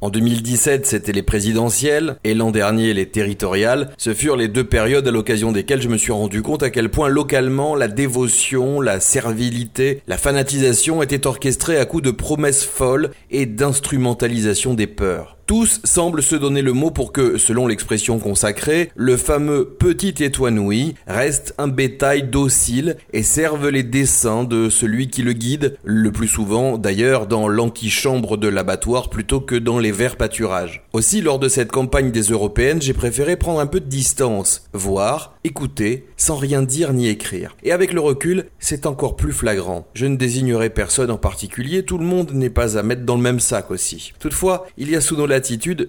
En 2017, c'était les présidentielles, et l'an dernier, les territoriales. Ce furent les deux périodes à l'occasion desquelles je me suis rendu compte à quel point localement la dévotion, la servilité, la fanatisation étaient orchestrées à coups de promesses folles et d'instrumentalisation des peurs. Tous semblent se donner le mot pour que, selon l'expression consacrée, le fameux petit étoinoui reste un bétail docile et serve les desseins de celui qui le guide, le plus souvent d'ailleurs dans l'antichambre de l'abattoir plutôt que dans les verts pâturages. Aussi, lors de cette campagne des européennes, j'ai préféré prendre un peu de distance, voir, écouter, sans rien dire ni écrire. Et avec le recul, c'est encore plus flagrant. Je ne désignerai personne en particulier, tout le monde n'est pas à mettre dans le même sac aussi. Toutefois, il y a sous nos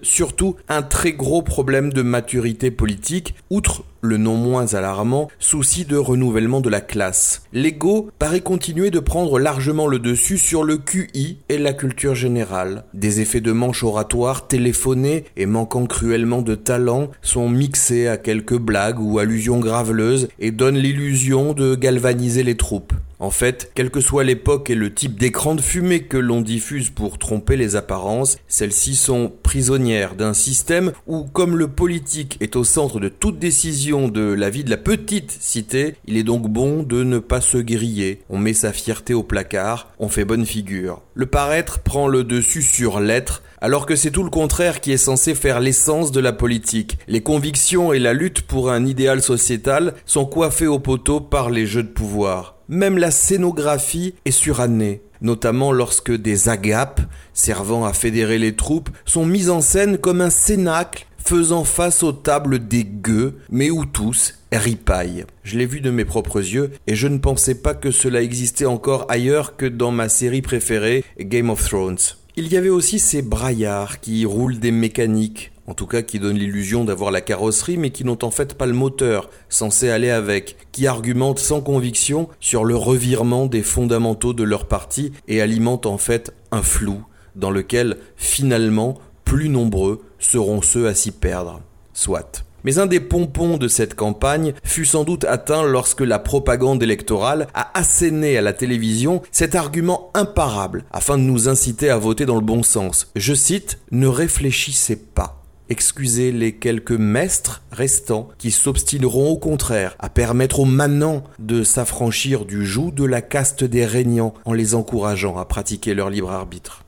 surtout un très gros problème de maturité politique, outre le non moins alarmant souci de renouvellement de la classe. L'ego paraît continuer de prendre largement le dessus sur le QI et la culture générale. Des effets de manche oratoire téléphonés et manquant cruellement de talent sont mixés à quelques blagues ou allusions graveleuses et donnent l'illusion de galvaniser les troupes. En fait, quelle que soit l'époque et le type d'écran de fumée que l'on diffuse pour tromper les apparences, celles-ci sont prisonnières d'un système où, comme le politique est au centre de toute décision de la vie de la petite cité, il est donc bon de ne pas se griller. On met sa fierté au placard, on fait bonne figure. Le paraître prend le dessus sur l'être, alors que c'est tout le contraire qui est censé faire l'essence de la politique. Les convictions et la lutte pour un idéal sociétal sont coiffées au poteau par les jeux de pouvoir. Même la scénographie est surannée, notamment lorsque des agapes, servant à fédérer les troupes, sont mises en scène comme un cénacle faisant face aux tables des gueux, mais où tous ripaillent. Je l'ai vu de mes propres yeux, et je ne pensais pas que cela existait encore ailleurs que dans ma série préférée, Game of Thrones. Il y avait aussi ces braillards qui roulent des mécaniques, en tout cas qui donnent l'illusion d'avoir la carrosserie mais qui n'ont en fait pas le moteur censé aller avec, qui argumentent sans conviction sur le revirement des fondamentaux de leur parti et alimentent en fait un flou dans lequel finalement plus nombreux seront ceux à s'y perdre. Soit. Mais un des pompons de cette campagne fut sans doute atteint lorsque la propagande électorale a asséné à la télévision cet argument imparable afin de nous inciter à voter dans le bon sens. Je cite, ne réfléchissez pas. Excusez les quelques mestres restants qui s'obstineront au contraire à permettre aux manants de s'affranchir du joug de la caste des régnants en les encourageant à pratiquer leur libre arbitre.